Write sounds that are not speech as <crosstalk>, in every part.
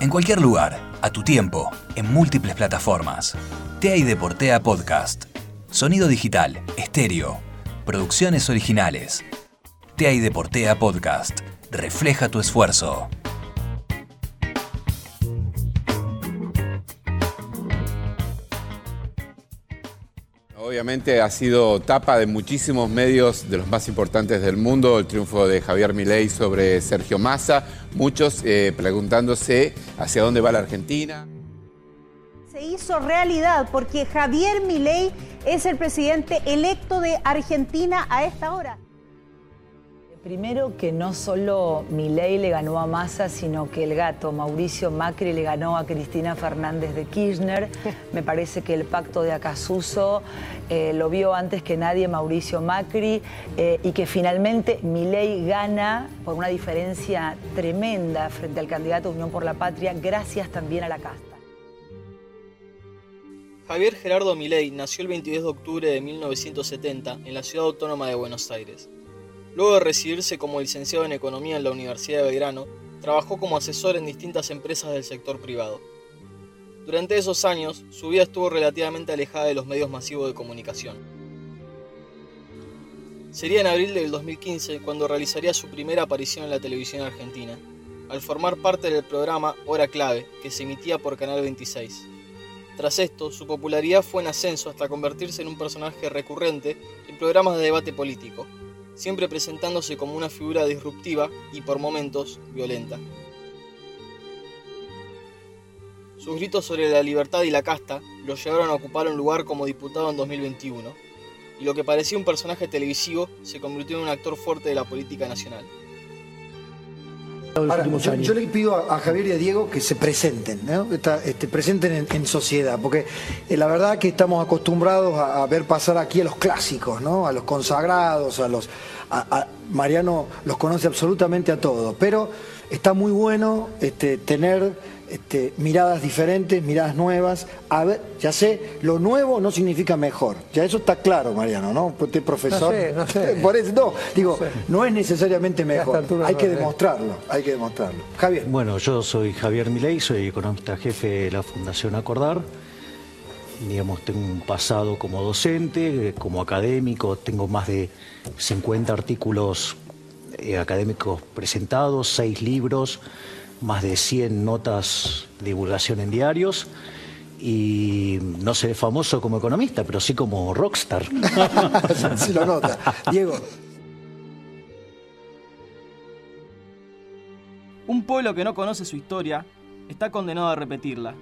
En cualquier lugar, a tu tiempo, en múltiples plataformas. TEA y Deportea Podcast. Sonido digital, estéreo. Producciones originales. TEA y Deportea Podcast. Refleja tu esfuerzo. Obviamente ha sido tapa de muchísimos medios de los más importantes del mundo el triunfo de Javier Milei sobre Sergio Massa, muchos eh, preguntándose hacia dónde va la Argentina. Se hizo realidad porque Javier Milei es el presidente electo de Argentina a esta hora. Primero que no solo Milei le ganó a Massa, sino que el gato Mauricio Macri le ganó a Cristina Fernández de Kirchner. <laughs> Me parece que el pacto de Acasuso eh, lo vio antes que nadie Mauricio Macri eh, y que finalmente Milei gana por una diferencia tremenda frente al candidato Unión por la Patria, gracias también a la casta. Javier Gerardo Milei nació el 22 de octubre de 1970 en la ciudad autónoma de Buenos Aires. Luego de recibirse como licenciado en Economía en la Universidad de Belgrano, trabajó como asesor en distintas empresas del sector privado. Durante esos años, su vida estuvo relativamente alejada de los medios masivos de comunicación. Sería en abril del 2015 cuando realizaría su primera aparición en la televisión argentina, al formar parte del programa Hora Clave, que se emitía por Canal 26. Tras esto, su popularidad fue en ascenso hasta convertirse en un personaje recurrente en programas de debate político, siempre presentándose como una figura disruptiva y por momentos violenta. Sus gritos sobre la libertad y la casta lo llevaron a ocupar un lugar como diputado en 2021, y lo que parecía un personaje televisivo se convirtió en un actor fuerte de la política nacional. Ahora, yo, yo, le pido a, a, Javier y a Diego que se presenten, ¿no? Esta, este, presenten en, en, sociedad, porque eh, la verdad que estamos acostumbrados a, a, ver pasar aquí a los clásicos, ¿no? A los consagrados, a los... A, Mariano los conoce absolutamente a todos, pero está muy bueno este, tener este, miradas diferentes, miradas nuevas. A ver, ya sé, lo nuevo no significa mejor. Ya eso está claro, Mariano, ¿no? Usted profesor. No sé, no sé. Por eso, no, digo, no, sé. no es necesariamente mejor. Hay que no demostrarlo, hay que demostrarlo. Javier. Bueno, yo soy Javier Milei, soy economista jefe de la Fundación Acordar. Digamos, tengo un pasado como docente, como académico, tengo más de 50 artículos eh, académicos presentados, seis libros, más de 100 notas de divulgación en diarios y no seré famoso como economista, pero sí como rockstar. <laughs> sí lo nota. Diego. Un pueblo que no conoce su historia está condenado a repetirla.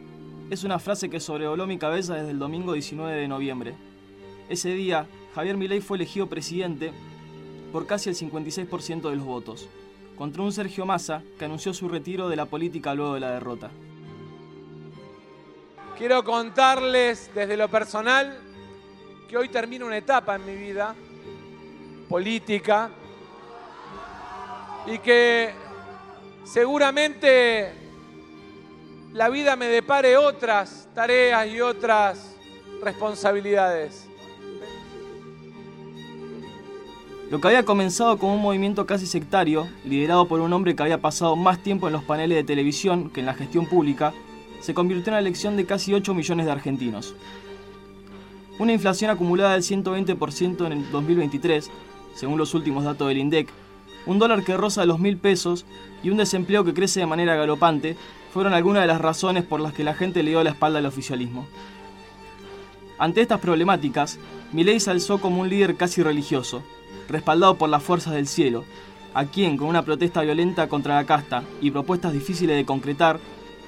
Es una frase que sobrevoló mi cabeza desde el domingo 19 de noviembre. Ese día, Javier Milei fue elegido presidente por casi el 56% de los votos, contra un Sergio Massa que anunció su retiro de la política luego de la derrota. Quiero contarles desde lo personal que hoy termina una etapa en mi vida política y que seguramente la vida me depare otras tareas y otras responsabilidades. Lo que había comenzado como un movimiento casi sectario, liderado por un hombre que había pasado más tiempo en los paneles de televisión que en la gestión pública, se convirtió en la elección de casi 8 millones de argentinos. Una inflación acumulada del 120% en el 2023, según los últimos datos del INDEC, un dólar que roza los mil pesos y un desempleo que crece de manera galopante fueron algunas de las razones por las que la gente le dio la espalda al oficialismo. Ante estas problemáticas, Milei se alzó como un líder casi religioso, respaldado por las fuerzas del cielo, a quien, con una protesta violenta contra la casta y propuestas difíciles de concretar,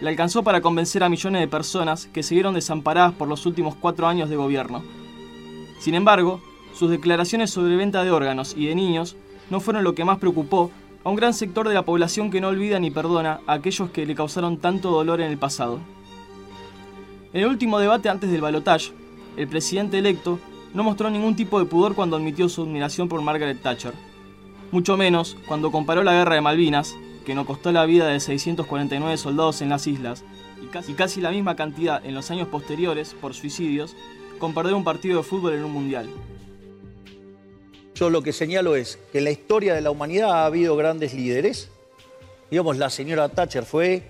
le alcanzó para convencer a millones de personas que se vieron desamparadas por los últimos cuatro años de gobierno. Sin embargo, sus declaraciones sobre venta de órganos y de niños no fueron lo que más preocupó a un gran sector de la población que no olvida ni perdona a aquellos que le causaron tanto dolor en el pasado. En el último debate antes del balotaje, el presidente electo no mostró ningún tipo de pudor cuando admitió su admiración por Margaret Thatcher. Mucho menos cuando comparó la guerra de Malvinas, que no costó la vida de 649 soldados en las islas, y casi, casi la misma cantidad en los años posteriores por suicidios, con perder un partido de fútbol en un mundial. Yo lo que señalo es que en la historia de la humanidad ha habido grandes líderes. Digamos, la señora Thatcher fue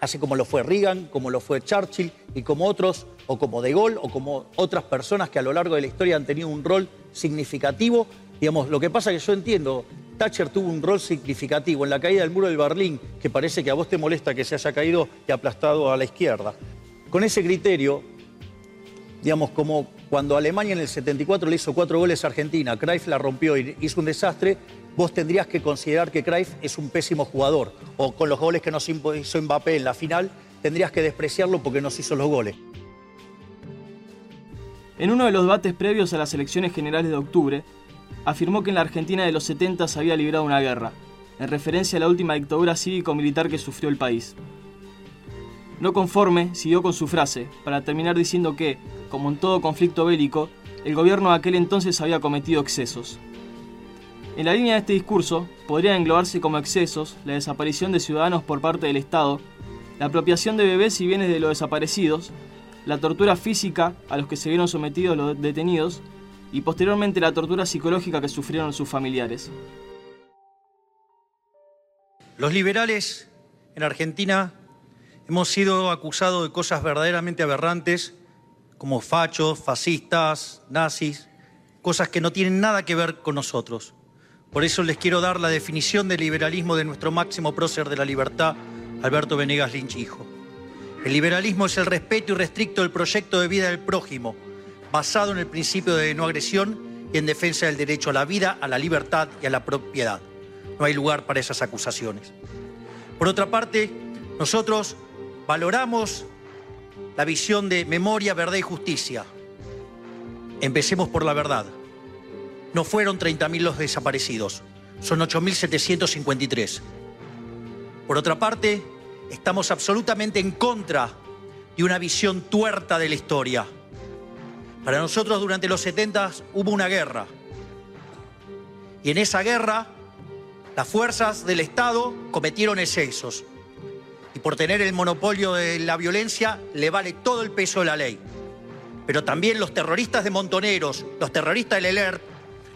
así como lo fue Reagan, como lo fue Churchill y como otros, o como De Gaulle, o como otras personas que a lo largo de la historia han tenido un rol significativo. Digamos, lo que pasa es que yo entiendo, Thatcher tuvo un rol significativo en la caída del muro del Berlín, que parece que a vos te molesta que se haya caído y aplastado a la izquierda. Con ese criterio, digamos, como cuando Alemania en el 74 le hizo cuatro goles a Argentina, Cruyff la rompió y hizo un desastre, vos tendrías que considerar que Cruyff es un pésimo jugador. O con los goles que nos hizo Mbappé en la final, tendrías que despreciarlo porque nos hizo los goles. En uno de los debates previos a las elecciones generales de octubre, afirmó que en la Argentina de los 70 se había librado una guerra, en referencia a la última dictadura cívico-militar que sufrió el país. No conforme, siguió con su frase, para terminar diciendo que, como en todo conflicto bélico, el gobierno de aquel entonces había cometido excesos. En la línea de este discurso, podrían englobarse como excesos la desaparición de ciudadanos por parte del Estado, la apropiación de bebés y bienes de los desaparecidos, la tortura física a los que se vieron sometidos los detenidos y posteriormente la tortura psicológica que sufrieron sus familiares. Los liberales en Argentina hemos sido acusados de cosas verdaderamente aberrantes, como fachos, fascistas, nazis, cosas que no tienen nada que ver con nosotros. Por eso les quiero dar la definición del liberalismo de nuestro máximo prócer de la libertad, Alberto Venegas Lynch, hijo. El liberalismo es el respeto irrestricto del proyecto de vida del prójimo, basado en el principio de no agresión y en defensa del derecho a la vida, a la libertad y a la propiedad. No hay lugar para esas acusaciones. Por otra parte, nosotros valoramos la visión de memoria, verdad y justicia. Empecemos por la verdad. No fueron 30.000 los desaparecidos, son 8.753. Por otra parte, estamos absolutamente en contra de una visión tuerta de la historia. Para nosotros durante los 70 hubo una guerra. Y en esa guerra las fuerzas del Estado cometieron excesos y por tener el monopolio de la violencia le vale todo el peso de la ley. Pero también los terroristas de Montoneros, los terroristas del ELER,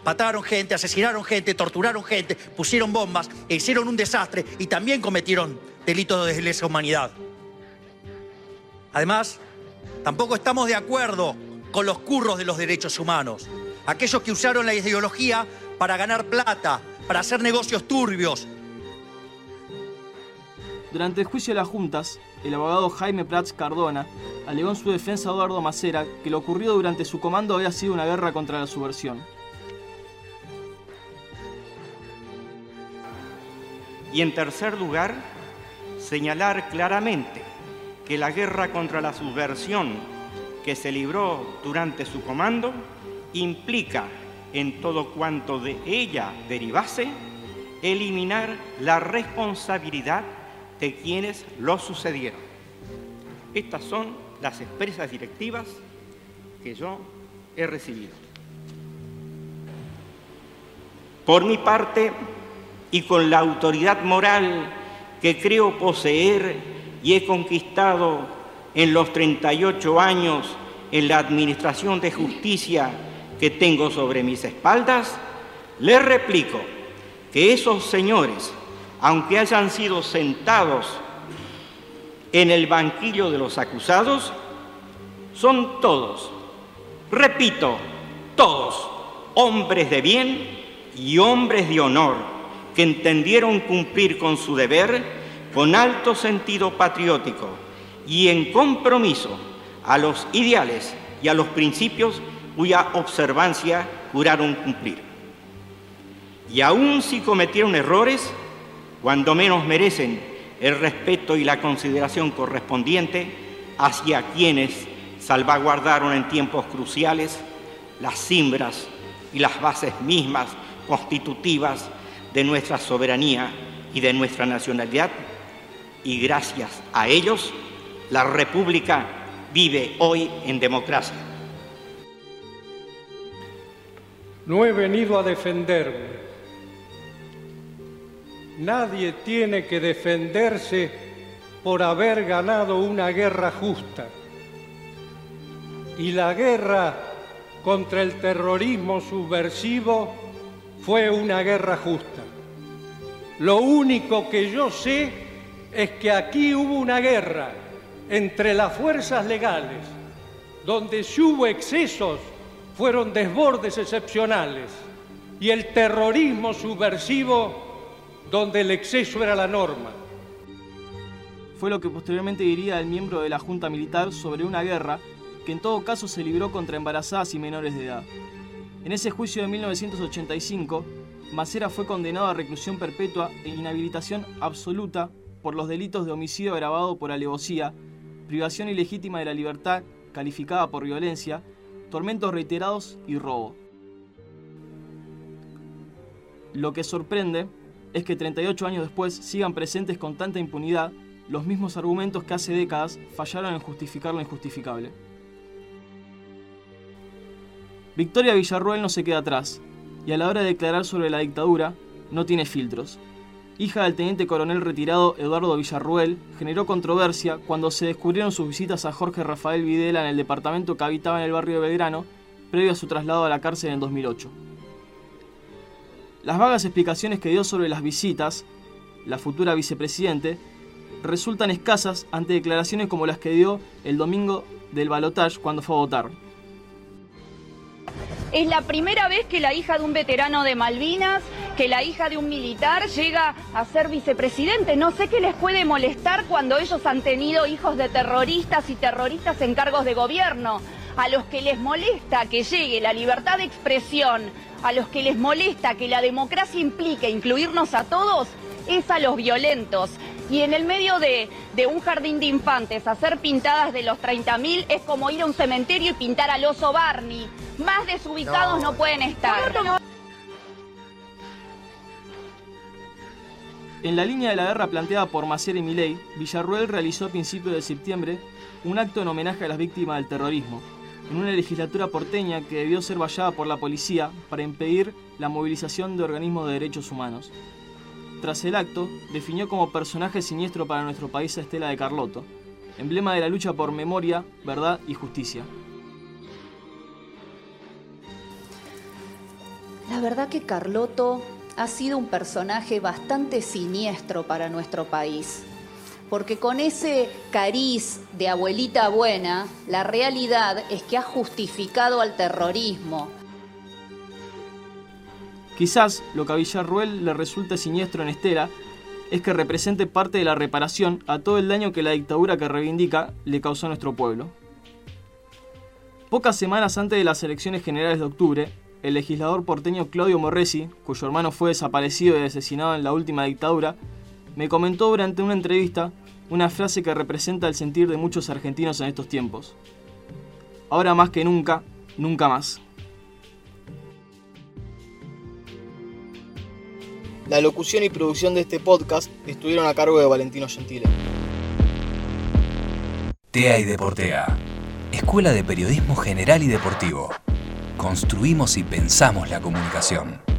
mataron gente, asesinaron gente, torturaron gente, pusieron bombas e hicieron un desastre y también cometieron delitos de lesa humanidad. Además, tampoco estamos de acuerdo con los curros de los derechos humanos, aquellos que usaron la ideología para ganar plata, para hacer negocios turbios, durante el juicio de las juntas, el abogado Jaime Prats Cardona alegó en su defensa a Eduardo Macera que lo ocurrido durante su comando había sido una guerra contra la subversión. Y en tercer lugar, señalar claramente que la guerra contra la subversión que se libró durante su comando implica, en todo cuanto de ella derivase, eliminar la responsabilidad de quienes lo sucedieron. Estas son las expresas directivas que yo he recibido. Por mi parte, y con la autoridad moral que creo poseer y he conquistado en los 38 años en la administración de justicia que tengo sobre mis espaldas, le replico que esos señores aunque hayan sido sentados en el banquillo de los acusados, son todos, repito, todos, hombres de bien y hombres de honor, que entendieron cumplir con su deber con alto sentido patriótico y en compromiso a los ideales y a los principios cuya observancia juraron cumplir. Y aun si cometieron errores, cuando menos merecen el respeto y la consideración correspondiente hacia quienes salvaguardaron en tiempos cruciales las cimbras y las bases mismas constitutivas de nuestra soberanía y de nuestra nacionalidad, y gracias a ellos la República vive hoy en democracia. No he venido a defenderme, Nadie tiene que defenderse por haber ganado una guerra justa. Y la guerra contra el terrorismo subversivo fue una guerra justa. Lo único que yo sé es que aquí hubo una guerra entre las fuerzas legales, donde si hubo excesos fueron desbordes excepcionales, y el terrorismo subversivo, donde el exceso era la norma. Fue lo que posteriormente diría el miembro de la Junta Militar sobre una guerra que en todo caso se libró contra embarazadas y menores de edad. En ese juicio de 1985, Macera fue condenado a reclusión perpetua e inhabilitación absoluta por los delitos de homicidio agravado por alevosía, privación ilegítima de la libertad calificada por violencia, tormentos reiterados y robo. Lo que sorprende es que 38 años después sigan presentes con tanta impunidad los mismos argumentos que hace décadas fallaron en justificar lo injustificable. Victoria Villarruel no se queda atrás, y a la hora de declarar sobre la dictadura, no tiene filtros. Hija del teniente coronel retirado Eduardo Villarruel, generó controversia cuando se descubrieron sus visitas a Jorge Rafael Videla en el departamento que habitaba en el barrio de Belgrano, previo a su traslado a la cárcel en 2008. Las vagas explicaciones que dio sobre las visitas, la futura vicepresidente, resultan escasas ante declaraciones como las que dio el domingo del balotage cuando fue a votar. Es la primera vez que la hija de un veterano de Malvinas, que la hija de un militar llega a ser vicepresidente. No sé qué les puede molestar cuando ellos han tenido hijos de terroristas y terroristas en cargos de gobierno. A los que les molesta que llegue la libertad de expresión, a los que les molesta que la democracia implique incluirnos a todos, es a los violentos. Y en el medio de, un jardín de infantes, hacer pintadas de los 30.000 es como ir a un cementerio y pintar al oso Barney. Más desubicados no, pueden estar. En la línea de la guerra planteada por Macier y Milei, Villarruel realizó a principios de septiembre un acto en homenaje a las víctimas del terrorismo, en una legislatura porteña que debió ser vallada por la policía para impedir la movilización de organismos de derechos humanos. Tras el acto, definió como personaje siniestro para nuestro país a Estela de Carlotto, emblema de la lucha por memoria, verdad y justicia. La verdad que Carlotto ha sido un personaje bastante siniestro para nuestro país, porque con ese cariz de abuelita buena, la realidad es que ha justificado al terrorismo, Quizás lo que a Villarruel le resulta siniestro en Estela es que represente parte de la reparación a todo el daño que la dictadura que reivindica le causó a nuestro pueblo. Pocas semanas antes de las elecciones generales de octubre, el legislador porteño Claudio Morresi, cuyo hermano fue desaparecido y asesinado en la última dictadura, me comentó durante una entrevista una frase que representa el sentir de muchos argentinos en estos tiempos. Ahora más que nunca, nunca más. La locución y producción de este podcast estuvieron a cargo de Valentino Gentile. TEA y Deportea. Escuela de Periodismo General y Deportivo. Construimos y pensamos la comunicación.